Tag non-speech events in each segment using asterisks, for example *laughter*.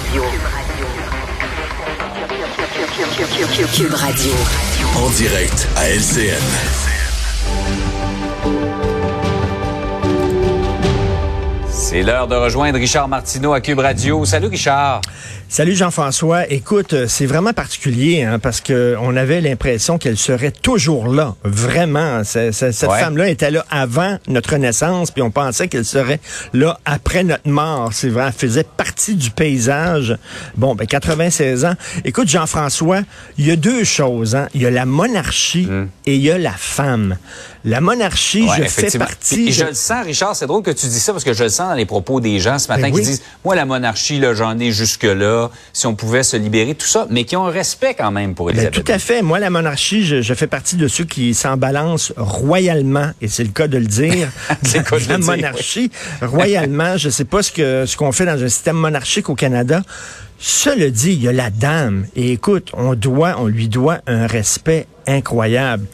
Radio. Cube Radio. En direct à LCN. C'est l'heure de rejoindre Richard Martineau à Cube Radio. Salut Richard. Salut Jean-François. Écoute, euh, c'est vraiment particulier hein, parce que on avait l'impression qu'elle serait toujours là. Vraiment, cette femme-là était là avant notre naissance, puis on pensait qu'elle serait là après notre mort. C'est vrai, elle faisait partie du paysage. Bon, ben 96 ans. Écoute, Jean-François, il y a deux choses. Hein. Il y a la monarchie hmm. et il y a la femme. La monarchie, je fais partie. je... le sens, Richard. C'est drôle que tu dis ça parce que je le sens dans les propos des gens ce matin ben qui disent, moi la monarchie, là, j'en ai jusque là si on pouvait se libérer, tout ça, mais qui ont un respect quand même pour ben, Elisabeth. tout à fait. Moi, la monarchie, je, fais partie de ceux qui s'en balancent royalement, et c'est le cas de le dire. *laughs* la, monarchie, royalement, je sais pas ce que ce qu'on fait dans un système monarchique au Canada. Cela dit, il y a la dame. Et écoute, on doit, on lui doit un respect incroyable.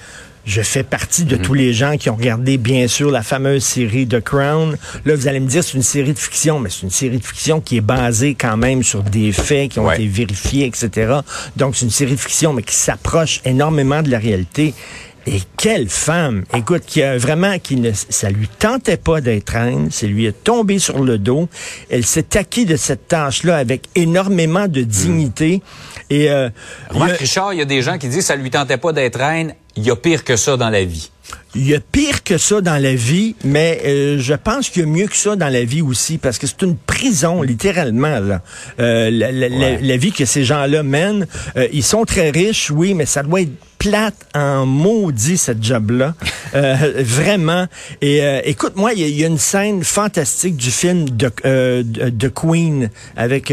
Je fais partie de mhm. tous les gens qui ont regardé, bien sûr, la fameuse série The Crown. Là, vous allez me dire, c'est une série de fiction, mais c'est une série de fiction qui est basée quand même sur des faits qui ont été vérifiés, etc. Donc, c'est une série de fiction, mais qui s'approche énormément de la réalité. Et quelle femme, écoute, qui a vraiment, qui ne, ça lui tentait pas d'être reine, c'est lui est tombé sur le dos. Elle s'est acquis de cette tâche-là avec énormément de dignité. Et euh, Richard, il y a des gens qui disent ça lui tentait pas d'être reine il y a pire que ça dans la vie. Il y a pire que ça dans la vie, mais euh, je pense qu'il y a mieux que ça dans la vie aussi, parce que c'est une prison, littéralement. Là. Euh, la, vie que ces gens-là mènent, euh, ils sont très riches, oui, mais ça doit être plate en maudit, cette job-là. *laughs* vraiment. Et écoute, moi, il y, a une scène fantastique du film de, de Queen avec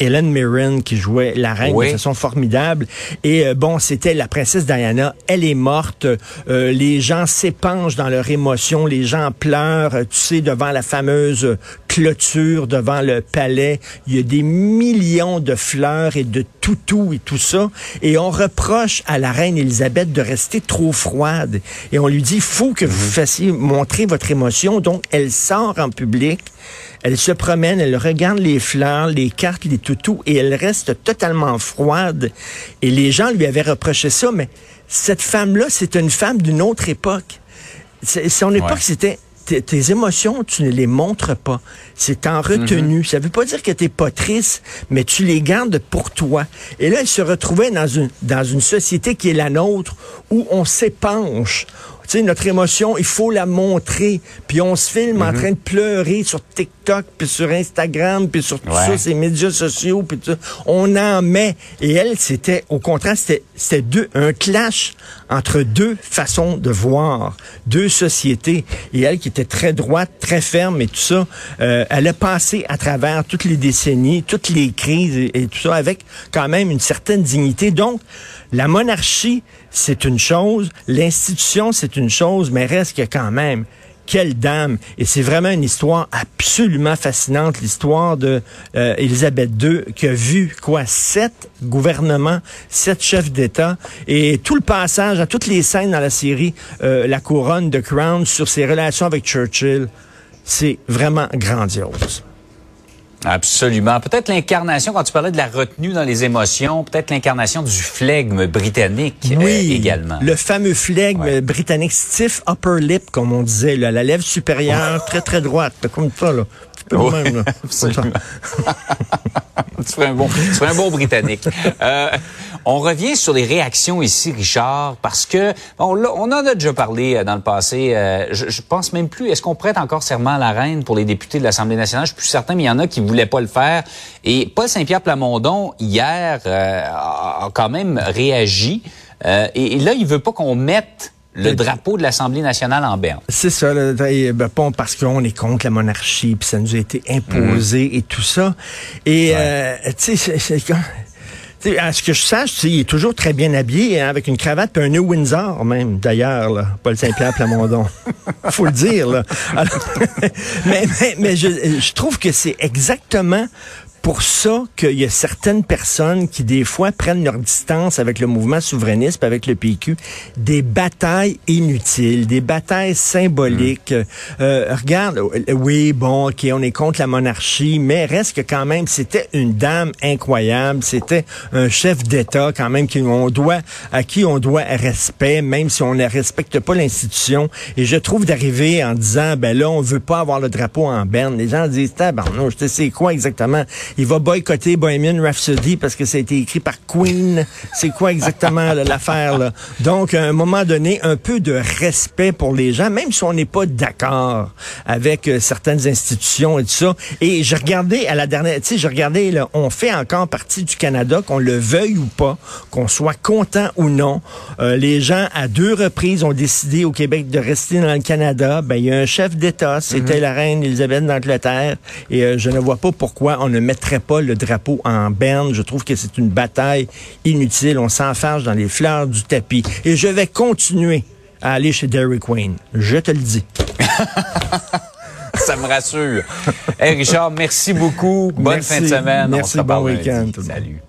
Helen Mirren qui jouait la reine de façon formidable. Et euh, bon, c'était la princesse Diana. Elle est morte. Euh, les gens s'épangent dans leur émotion. Les gens pleurent. Tu sais, devant la fameuse clôture, devant le palais. Il y a des millions de fleurs et de toutous et tout ça. Et on reproche à la reine Elisabeth de rester trop froide. Et on lui dit, faut que vous mhm. fassiez montrer votre émotion. Donc, elle sort en public. Elle se promène, elle regarde les fleurs, les cartes, les toutous, et elle reste totalement froide. Et les gens lui avaient reproché ça, mais cette femme-là, c'est une femme d'une autre époque. Son époque, c'était tes émotions, tu ne les montres pas. C'est en retenue. Ça Ça veut pas dire que t'es pas triste, mais tu les gardes pour toi. Et là, elle se retrouvait dans une, dans une société qui est la nôtre, où on s'épanche, tu sais, notre émotion, il faut la montrer. Puis on se filme en mhm. train de pleurer sur TikTok, puis sur Instagram, puis sur tous ces médias sociaux, puis tout. On en met. Et elle, c'était, au contraire, c'était deux, un clash entre deux façons de voir, deux sociétés. Et elle, qui était très droite, très ferme et tout ça, euh, elle a passé à travers toutes les décennies, toutes les crises et tout ça, avec quand même une certaine dignité. Donc, la monarchie, c'est une chose, l'institution, c'est une chose, mais reste que quand même, quelle dame! Et c'est vraiment une histoire absolument fascinante, l'histoire de euh, II, qui a vu quoi sept gouvernements, sept chefs d'État, et tout le passage à toutes les scènes dans la série euh, La couronne de Crown sur ses relations avec Churchill, c'est vraiment grandiose. Absolument. Peut-être l'incarnation, quand tu parlais de la retenue dans les émotions, peut-être l'incarnation du flegme britannique euh, oui, également. Le fameux flegme britannique, stiff upper lip, comme on disait, là, la lèvre supérieure très, très droite, comme ça. Là. Oh, même, là. *laughs* *laughs* tu ferais un bon, tu ferais un bon britannique. Euh, on revient sur les réactions ici, Richard, parce que on, on en a déjà parlé euh, dans le passé. Euh, je, je, pense même plus. Est-ce qu'on prête encore serment à la reine pour les députés de l'Assemblée nationale? Je suis plus certain, mais il y en a qui voulaient pas le faire. Et Paul Saint-Pierre Plamondon hier euh, a quand même réagi. Et, et, là, il veut pas qu'on mette le drapeau de l'Assemblée nationale en berne. C'est ça, ben, bon, parce qu'on est contre la monarchie, puis ça nous a été imposé mhm. et tout ça. Et, euh, tu sais, à ce que je sache, il est toujours très bien habillé, hein, avec une cravate et un New Windsor même, d'ailleurs, Paul Saint-Pierre Plamondon. *laughs* faut le dire, là. *laughs* mais, mais, mais je, je trouve que c'est exactement pour ça qu'il y a certaines personnes qui, des fois, prennent leur distance avec le mouvement souverainiste, avec le PQ, des batailles inutiles, des batailles symboliques. Mm. Euh, regarde, oui, bon, OK, on est contre la monarchie, mais reste que quand même, c'était une dame incroyable, c'était un chef d'État quand même qui on doit, à qui on doit respect, même si on ne respecte pas l'institution. Et je trouve d'arriver en disant, ben là, on veut pas avoir le drapeau en berne. Les gens disent, non, je sais quoi exactement. Il va boycotter Bohemian Rhapsody parce que ça a été écrit par Queen. C'est quoi exactement *laughs* l'affaire là? Donc, à un moment donné, un peu de respect pour les gens, même si on n'est pas d'accord avec euh, certaines institutions et tout ça. Et je regardais à la dernière, tu sais, je regardais là, on fait encore partie du Canada, qu'on le veuille ou pas, qu'on soit content ou non. Euh, les gens à deux reprises ont décidé au Québec de rester dans le Canada. Ben, il y a un chef d'État, c'était mhm. la reine Elisabeth d'Angleterre, et euh, je ne vois pas pourquoi on ne mettrait pas le drapeau en berne. Je trouve que c'est une bataille inutile. On s'enfarge dans les fleurs du tapis. Et je vais continuer à aller chez Derek Queen. Je te le dis. *laughs* Ça me rassure. Hey Richard, merci beaucoup. Bonne fin de semaine. Merci, bon week-end. Salut.